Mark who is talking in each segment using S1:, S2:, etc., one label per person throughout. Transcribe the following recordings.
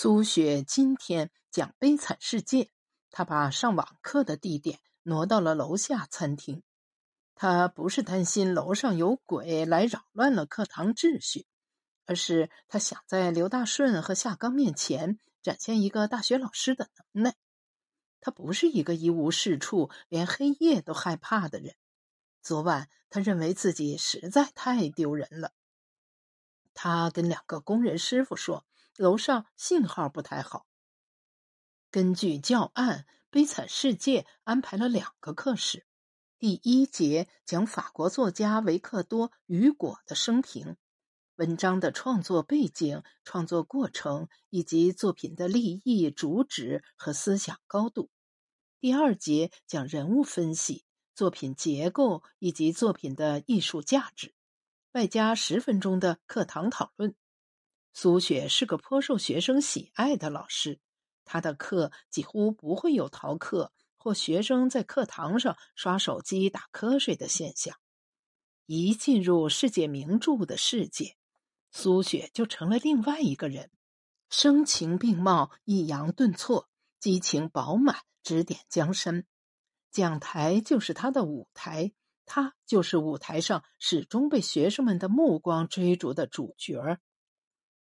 S1: 苏雪今天讲《悲惨世界》，她把上网课的地点挪到了楼下餐厅。她不是担心楼上有鬼来扰乱了课堂秩序，而是她想在刘大顺和夏刚面前展现一个大学老师的能耐。他不是一个一无是处、连黑夜都害怕的人。昨晚，他认为自己实在太丢人了。他跟两个工人师傅说。楼上信号不太好。根据教案，《悲惨世界》安排了两个课时。第一节讲法国作家维克多·雨果的生平，文章的创作背景、创作过程以及作品的立意、主旨和思想高度。第二节讲人物分析、作品结构以及作品的艺术价值，外加十分钟的课堂讨论。苏雪是个颇受学生喜爱的老师，他的课几乎不会有逃课或学生在课堂上刷手机打瞌睡的现象。一进入世界名著的世界，苏雪就成了另外一个人，声情并茂、抑扬顿挫、激情饱满，指点江山。讲台就是他的舞台，他就是舞台上始终被学生们的目光追逐的主角儿。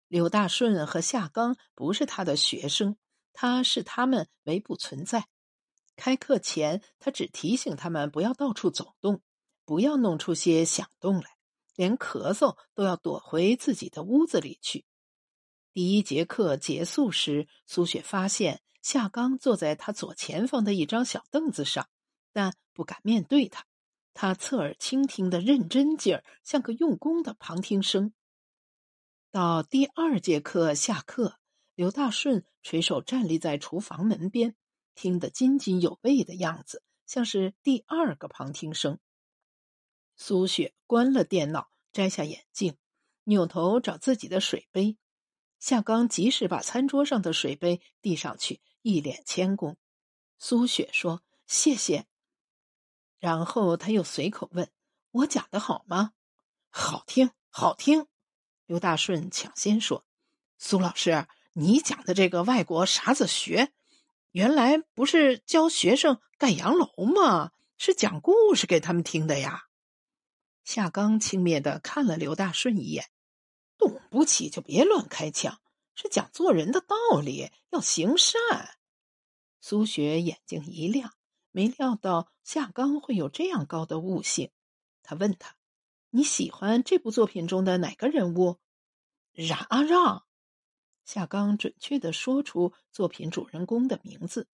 S1: 刘大顺和夏刚不是他的学生，他视他们为不存在。开课前，他只提醒他们不要到处走动，不要弄出些响动来，连咳嗽都要躲回自己的屋子里去。第一节课结束时，苏雪发现夏刚坐在他左前方的一张小凳子上，但不敢面对他。他侧耳倾听的认真劲儿，像个用功的旁听生。到第二节课下课，刘大顺垂手站立在厨房门边，听得津津有味的样子，像是第二个旁听生。苏雪关了电脑，摘下眼镜，扭头找自己的水杯。夏刚及时把餐桌上的水杯递上去，一脸谦恭。苏雪说：“谢谢。”然后他又随口问：“我讲的好吗？”“好听，好听。”刘大顺抢先说：“苏老师，你讲的这个外国啥子学，原来不是教学生盖洋楼吗？是讲故事给他们听的呀。”夏刚轻蔑的看了刘大顺一眼：“懂不起就别乱开枪，是讲做人的道理，要行善。”苏雪眼睛一亮，没料到夏刚会有这样高的悟性。他问他。你喜欢这部作品中的哪个人物？冉阿让。夏刚准确的说出作品主人公的名字。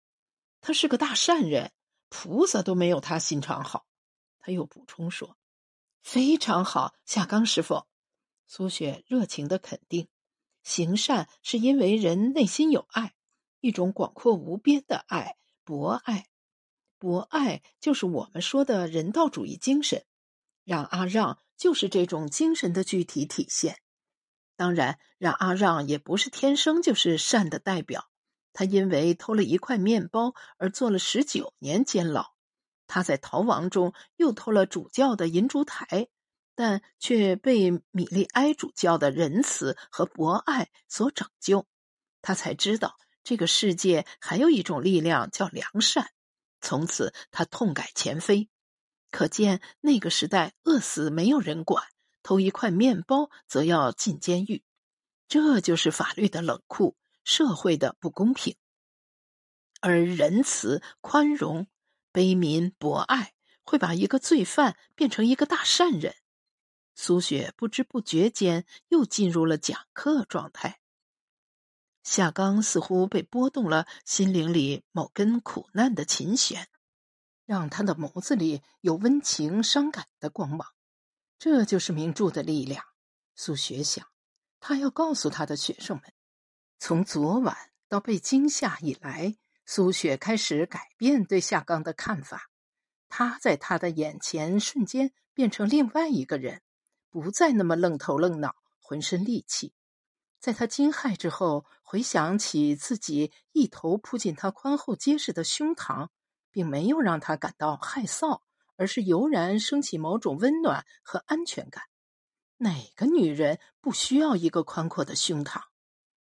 S1: 他是个大善人，菩萨都没有他心肠好。他又补充说：“非常好，夏刚师傅。”苏雪热情的肯定：“行善是因为人内心有爱，一种广阔无边的爱，博爱。博爱就是我们说的人道主义精神。让阿让。”就是这种精神的具体体现。当然，让阿让也不是天生就是善的代表。他因为偷了一块面包而坐了十九年监牢。他在逃亡中又偷了主教的银烛台，但却被米利埃主教的仁慈和博爱所拯救。他才知道这个世界还有一种力量叫良善。从此，他痛改前非。可见那个时代饿死没有人管，偷一块面包则要进监狱，这就是法律的冷酷，社会的不公平。而仁慈、宽容、悲悯、博爱，会把一个罪犯变成一个大善人。苏雪不知不觉间又进入了讲课状态。夏刚似乎被拨动了心灵里某根苦难的琴弦。让他的眸子里有温情、伤感的光芒，这就是名著的力量。苏雪想，他要告诉他的学生们：从昨晚到被惊吓以来，苏雪开始改变对夏刚的看法。他在他的眼前瞬间变成另外一个人，不再那么愣头愣脑、浑身戾气。在他惊骇之后，回想起自己一头扑进他宽厚结实的胸膛。并没有让他感到害臊，而是油然升起某种温暖和安全感。哪个女人不需要一个宽阔的胸膛？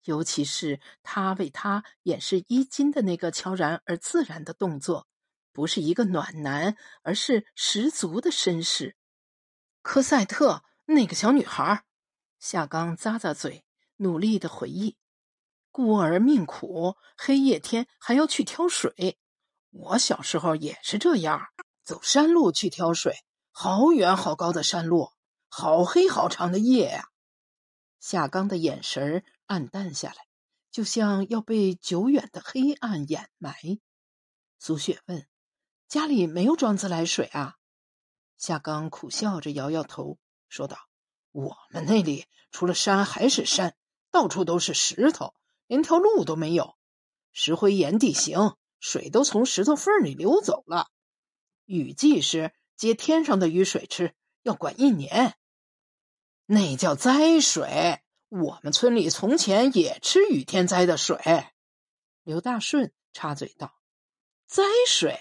S1: 尤其是他为他掩饰衣襟的那个悄然而自然的动作，不是一个暖男，而是十足的绅士。科赛特那个小女孩，夏刚咂咂嘴，努力的回忆：孤儿命苦，黑夜天还要去挑水。我小时候也是这样，走山路去挑水，好远好高的山路，好黑好长的夜呀。夏刚的眼神暗淡下来，就像要被久远的黑暗掩埋。苏雪问：“家里没有装自来水啊？”夏刚苦笑着摇摇头，说道：“我们那里除了山还是山，到处都是石头，连条路都没有。石灰岩地形，水都从石头缝里流走了。雨季时接天上的雨水吃，要管一年。那叫灾水。我们村里从前也吃雨天灾的水。”刘大顺插嘴道：“灾水。”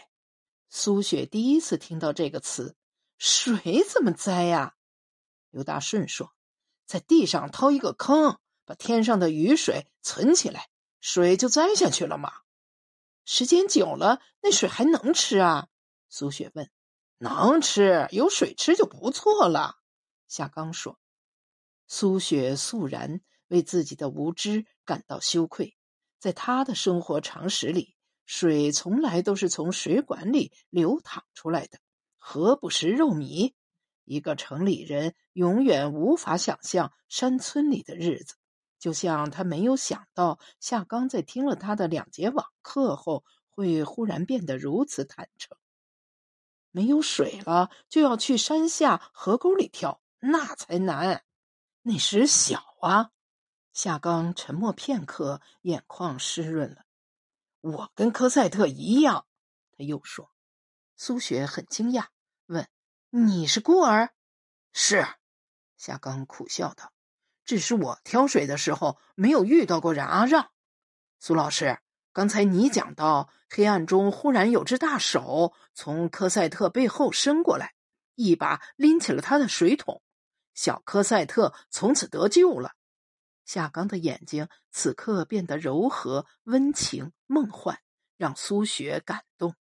S1: 苏雪第一次听到这个词。水怎么栽呀？刘大顺说：“在地上掏一个坑，把天上的雨水存起来，水就栽下去了嘛。时间久了，那水还能吃啊？”苏雪问。“能吃，有水吃就不错了。”夏刚说。苏雪肃然为自己的无知感到羞愧，在他的生活常识里，水从来都是从水管里流淌出来的。何不食肉糜？一个城里人永远无法想象山村里的日子，就像他没有想到夏刚在听了他的两节网课后，会忽然变得如此坦诚。没有水了，就要去山下河沟里跳，那才难。那时小啊。夏刚沉默片刻，眼眶湿润了。我跟科赛特一样，他又说。苏雪很惊讶，问：“你是孤儿？”“是。”夏刚苦笑道，“只是我挑水的时候没有遇到过冉阿让。”苏老师，刚才你讲到，黑暗中忽然有只大手从科赛特背后伸过来，一把拎起了他的水桶，小科赛特从此得救了。夏刚的眼睛此刻变得柔和、温情、梦幻，让苏雪感动。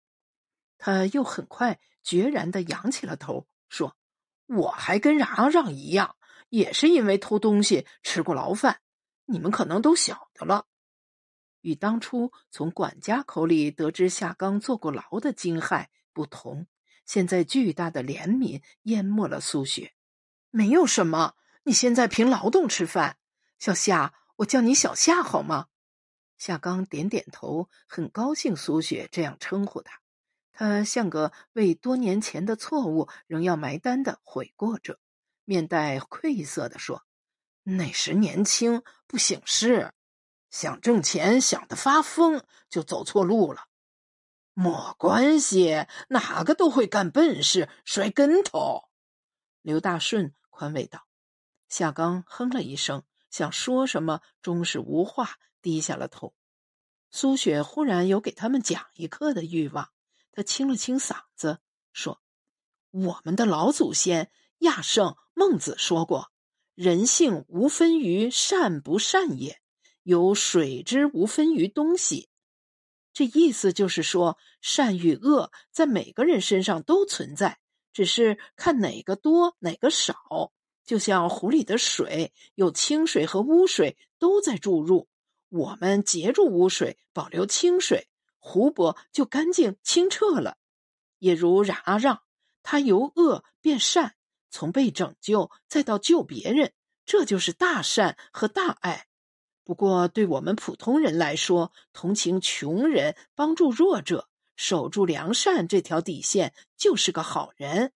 S1: 他又很快决然的仰起了头，说：“我还跟冉阿让一样，也是因为偷东西吃过牢饭。你们可能都晓得了。”与当初从管家口里得知夏刚坐过牢的惊骇不同，现在巨大的怜悯淹没了苏雪。没有什么，你现在凭劳动吃饭。小夏，我叫你小夏好吗？夏刚点点头，很高兴苏雪这样称呼他。他像个为多年前的错误仍要埋单的悔过者，面带愧色的说：“那时年轻不省事，想挣钱想得发疯，就走错路了。没关系，哪个都会干笨事，摔跟头。”刘大顺宽慰道。夏刚哼了一声，想说什么，终是无话，低下了头。苏雪忽然有给他们讲一课的欲望。他清了清嗓子，说：“我们的老祖先亚圣孟子说过，人性无分于善不善也，有水之无分于东西。这意思就是说，善与恶在每个人身上都存在，只是看哪个多哪个少。就像湖里的水，有清水和污水都在注入，我们截住污水，保留清水。”湖泊就干净清澈了，也如冉阿让，他由恶变善，从被拯救再到救别人，这就是大善和大爱。不过，对我们普通人来说，同情穷人、帮助弱者、守住良善这条底线，就是个好人。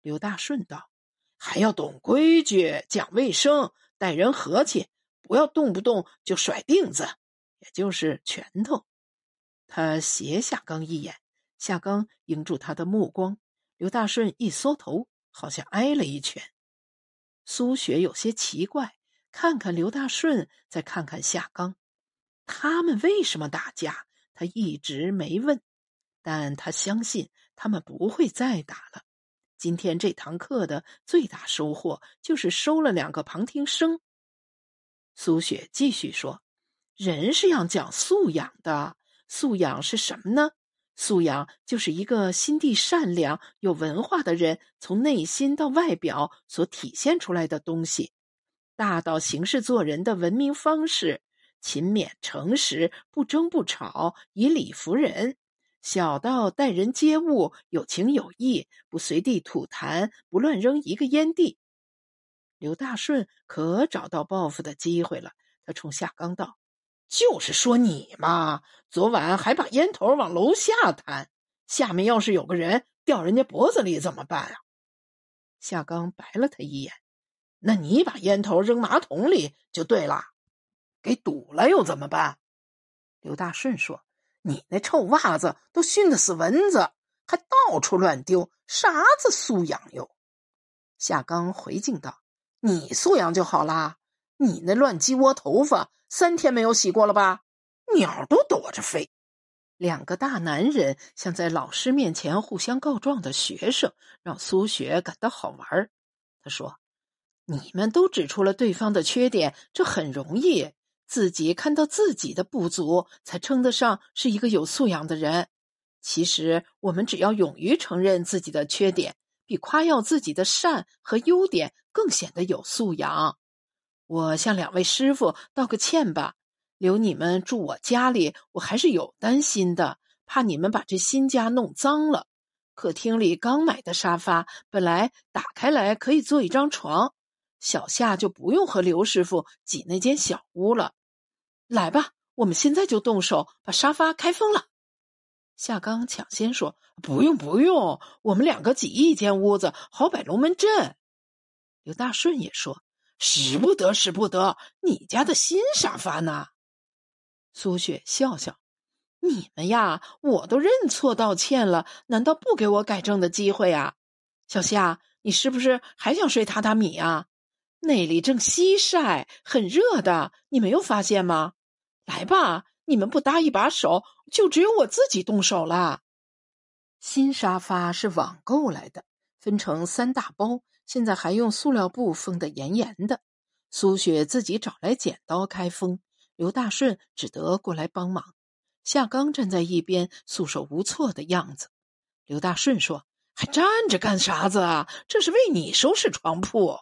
S1: 刘大顺道：“还要懂规矩、讲卫生、待人和气，不要动不动就甩钉子，也就是拳头。”他斜夏刚一眼，夏刚迎住他的目光。刘大顺一缩头，好像挨了一拳。苏雪有些奇怪，看看刘大顺，再看看夏刚，他们为什么打架？他一直没问，但他相信他们不会再打了。今天这堂课的最大收获就是收了两个旁听生。苏雪继续说：“人是要讲素养的，素养是什么呢？素养就是一个心地善良、有文化的人从内心到外表所体现出来的东西。大到行事做人的文明方式，勤勉诚实，不争不吵，以理服人。”小到待人接物有情有义，不随地吐痰，不乱扔一个烟蒂。刘大顺可找到报复的机会了。他冲夏刚道：“就是说你嘛，昨晚还把烟头往楼下弹，下面要是有个人掉人家脖子里怎么办啊？”夏刚白了他一眼：“那你把烟头扔马桶里就对了，给堵了又怎么办？”刘大顺说。你那臭袜子都熏得死蚊子，还到处乱丢，啥子素养哟？夏刚回敬道：“你素养就好啦，你那乱鸡窝头发三天没有洗过了吧？鸟都躲着飞。”两个大男人像在老师面前互相告状的学生，让苏雪感到好玩。他说：“你们都指出了对方的缺点，这很容易。”自己看到自己的不足，才称得上是一个有素养的人。其实，我们只要勇于承认自己的缺点，比夸耀自己的善和优点更显得有素养。我向两位师傅道个歉吧，留你们住我家里，我还是有担心的，怕你们把这新家弄脏了。客厅里刚买的沙发，本来打开来可以做一张床，小夏就不用和刘师傅挤那间小屋了。来吧，我们现在就动手把沙发开封了。夏刚抢先说：“不用不用，我们两个挤一间屋子，好摆龙门阵。”刘大顺也说：“使不得，使不得，你家的新沙发呢？”苏雪笑笑：“你们呀，我都认错道歉了，难道不给我改正的机会啊？小夏，你是不是还想睡榻榻米啊？那里正西晒，很热的，你没有发现吗？”来吧，你们不搭一把手，就只有我自己动手了。新沙发是网购来的，分成三大包，现在还用塑料布封得严严的。苏雪自己找来剪刀开封，刘大顺只得过来帮忙。夏刚站在一边，束手无措的样子。刘大顺说：“还站着干啥子啊？这是为你收拾床铺。”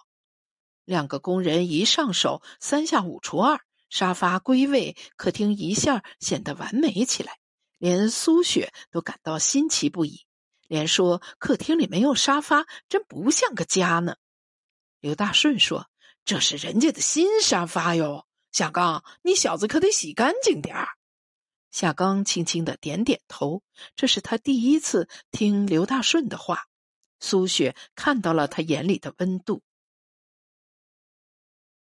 S1: 两个工人一上手，三下五除二。沙发归位，客厅一下显得完美起来，连苏雪都感到新奇不已，连说客厅里没有沙发，真不像个家呢。刘大顺说：“这是人家的新沙发哟，夏刚，你小子可得洗干净点儿。”夏刚轻轻的点点头，这是他第一次听刘大顺的话。苏雪看到了他眼里的温度。